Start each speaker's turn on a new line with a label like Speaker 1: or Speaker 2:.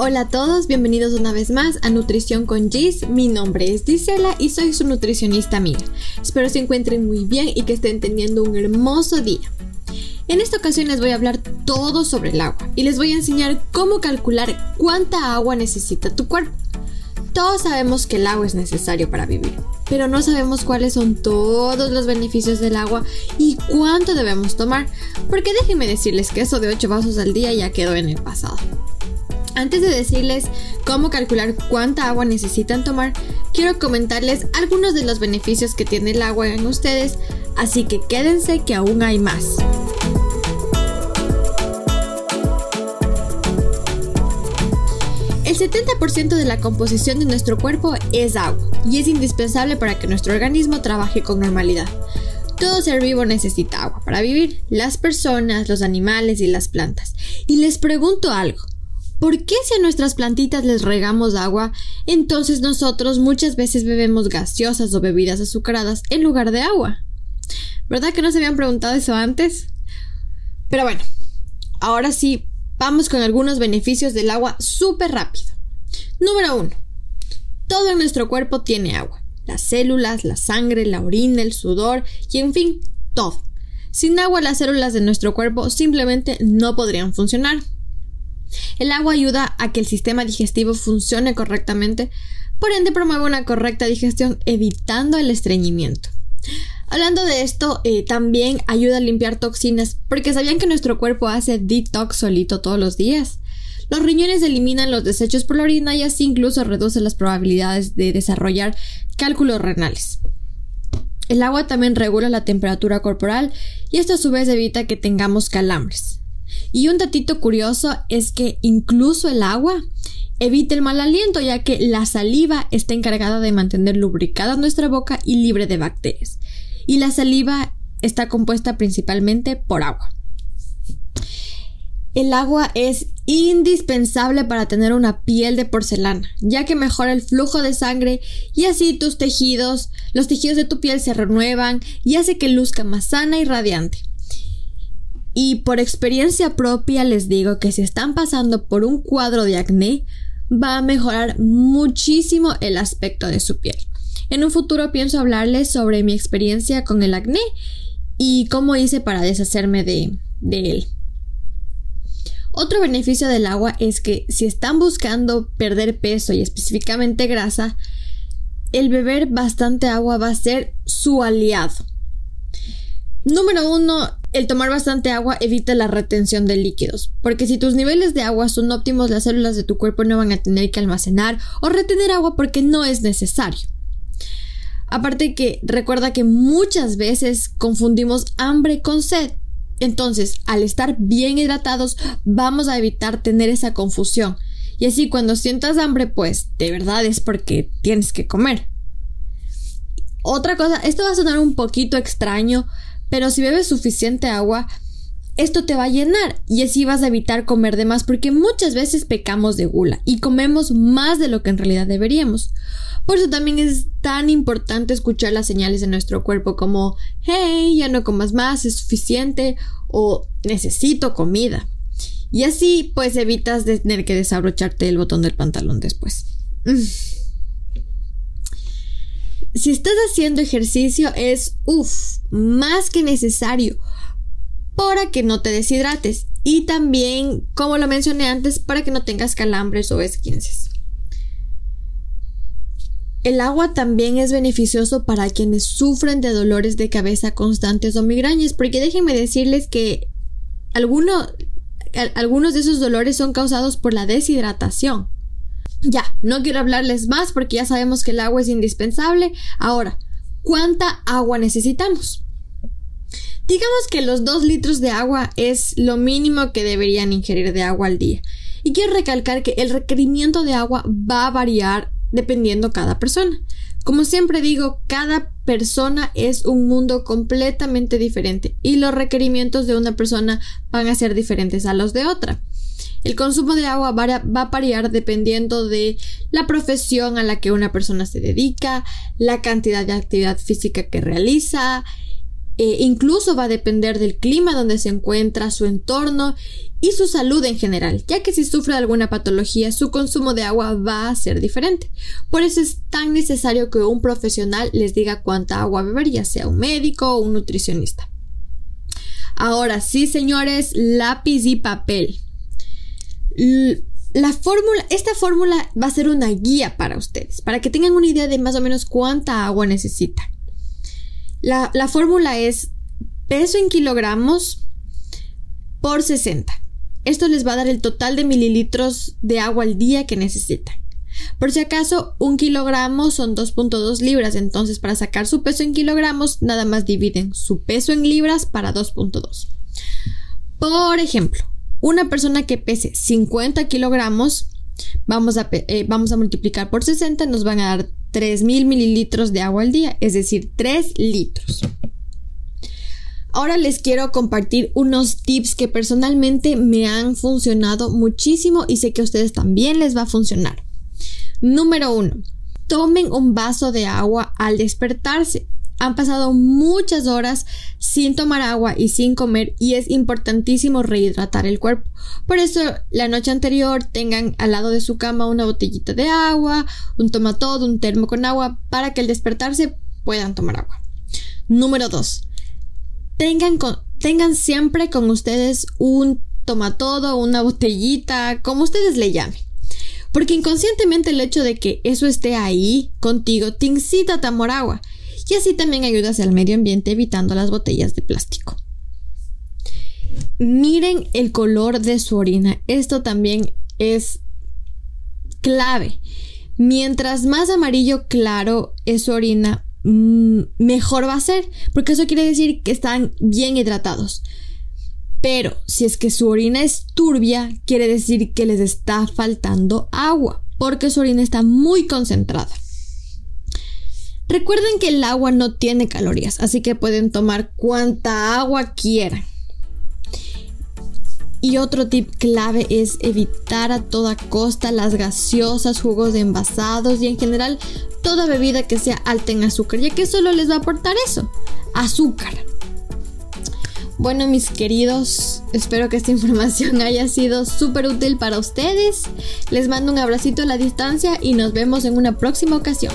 Speaker 1: Hola a todos, bienvenidos una vez más a Nutrición con Gis. Mi nombre es Gisela y soy su nutricionista amiga. Espero se encuentren muy bien y que estén teniendo un hermoso día. En esta ocasión les voy a hablar todo sobre el agua y les voy a enseñar cómo calcular cuánta agua necesita tu cuerpo. Todos sabemos que el agua es necesario para vivir, pero no sabemos cuáles son todos los beneficios del agua y cuánto debemos tomar, porque déjenme decirles que eso de 8 vasos al día ya quedó en el pasado. Antes de decirles cómo calcular cuánta agua necesitan tomar, quiero comentarles algunos de los beneficios que tiene el agua en ustedes, así que quédense que aún hay más. El 70% de la composición de nuestro cuerpo es agua y es indispensable para que nuestro organismo trabaje con normalidad. Todo ser vivo necesita agua para vivir, las personas, los animales y las plantas. Y les pregunto algo, ¿Por qué si a nuestras plantitas les regamos agua, entonces nosotros muchas veces bebemos gaseosas o bebidas azucaradas en lugar de agua? ¿Verdad que no se habían preguntado eso antes? Pero bueno, ahora sí, vamos con algunos beneficios del agua súper rápido. Número 1. Todo nuestro cuerpo tiene agua. Las células, la sangre, la orina, el sudor y en fin, todo. Sin agua las células de nuestro cuerpo simplemente no podrían funcionar. El agua ayuda a que el sistema digestivo funcione correctamente, por ende promueve una correcta digestión evitando el estreñimiento. Hablando de esto, eh, también ayuda a limpiar toxinas, porque sabían que nuestro cuerpo hace detox solito todos los días. Los riñones eliminan los desechos por la orina y así incluso reduce las probabilidades de desarrollar cálculos renales. El agua también regula la temperatura corporal y esto a su vez evita que tengamos calambres. Y un datito curioso es que incluso el agua evita el mal aliento ya que la saliva está encargada de mantener lubricada nuestra boca y libre de bacterias. Y la saliva está compuesta principalmente por agua. El agua es indispensable para tener una piel de porcelana, ya que mejora el flujo de sangre y así tus tejidos, los tejidos de tu piel se renuevan y hace que luzca más sana y radiante. Y por experiencia propia les digo que si están pasando por un cuadro de acné, va a mejorar muchísimo el aspecto de su piel. En un futuro pienso hablarles sobre mi experiencia con el acné y cómo hice para deshacerme de, de él. Otro beneficio del agua es que si están buscando perder peso y específicamente grasa, el beber bastante agua va a ser su aliado. Número uno, el tomar bastante agua evita la retención de líquidos, porque si tus niveles de agua son óptimos, las células de tu cuerpo no van a tener que almacenar o retener agua porque no es necesario. Aparte que recuerda que muchas veces confundimos hambre con sed. Entonces, al estar bien hidratados, vamos a evitar tener esa confusión. Y así cuando sientas hambre, pues de verdad es porque tienes que comer. Otra cosa, esto va a sonar un poquito extraño, pero si bebes suficiente agua, esto te va a llenar y así vas a evitar comer de más porque muchas veces pecamos de gula y comemos más de lo que en realidad deberíamos. Por eso también es tan importante escuchar las señales de nuestro cuerpo como hey, ya no comas más, es suficiente o necesito comida. Y así pues evitas tener que desabrocharte el botón del pantalón después. Si estás haciendo ejercicio es, uff, más que necesario para que no te deshidrates y también, como lo mencioné antes, para que no tengas calambres o esquinces. El agua también es beneficioso para quienes sufren de dolores de cabeza constantes o migrañas, porque déjenme decirles que algunos de esos dolores son causados por la deshidratación. Ya, no quiero hablarles más porque ya sabemos que el agua es indispensable. Ahora, ¿cuánta agua necesitamos? Digamos que los 2 litros de agua es lo mínimo que deberían ingerir de agua al día. Y quiero recalcar que el requerimiento de agua va a variar dependiendo cada persona. Como siempre digo, cada persona es un mundo completamente diferente y los requerimientos de una persona van a ser diferentes a los de otra. El consumo de agua va a variar dependiendo de la profesión a la que una persona se dedica, la cantidad de actividad física que realiza Eh, incluso va a depender del clima donde se encuentra, su entorno y su salud en general, ya que si sufre alguna patología, su consumo de agua va a ser diferente. Por eso es tan necesario que un profesional les diga cuánta agua beber, ya sea un médico o un nutricionista. Ahora sí, señores, lápiz y papel. La fórmula, esta fórmula va a ser una guía para ustedes, para que tengan una idea de más o menos cuánta agua necesita. La, la fórmula es peso en kilogramos por 60. Esto les va a dar el total de mililitros de agua al día que necesitan. Por si acaso, un kilogramo son 2.2 libras, entonces para sacar su peso en kilogramos, nada más dividen su peso en libras para 2.2. Por ejemplo, una persona que pese 50 kilogramos, vamos a, eh, vamos a multiplicar por 60, nos van a dar 3.000 mililitros de agua al día, es decir, 3 litros. Ahora les quiero compartir unos tips que personalmente me han funcionado muchísimo y sé que a ustedes también les va a funcionar. Número 1. Tomen un vaso de agua al despertarse. Han pasado muchas horas sin tomar agua y sin comer y es importantísimo rehidratar el cuerpo. Por eso la noche anterior tengan al lado de su cama una botellita de agua, un tomatodo, un termo con agua para que al despertarse puedan tomar agua. Número 2. Tengan, tengan siempre con ustedes un tomatodo, una botellita, como ustedes le llamen. Porque inconscientemente el hecho de que eso esté ahí contigo te incita a agua y así también ayudas al medio ambiente evitando las botellas de plástico. Miren el color de su orina. Esto también es clave. Mientras más amarillo claro es su orina, mm, mejor va a ser, porque eso quiere decir que están bien hidratados. Pero si es que su orina es turbia, quiere decir que les está faltando agua, porque su orina está muy concentrada. Recuerden que el agua no tiene calorías, así que pueden tomar cuanta agua quieran. Y otro tip clave es evitar a toda costa las gaseosas, jugos de envasados y en general toda bebida que sea alta en azúcar, ya que solo les va a aportar eso, azúcar. Bueno, mis queridos, espero que esta información haya sido súper útil para ustedes. Les mando un abracito a la distancia y nos vemos en una próxima ocasión.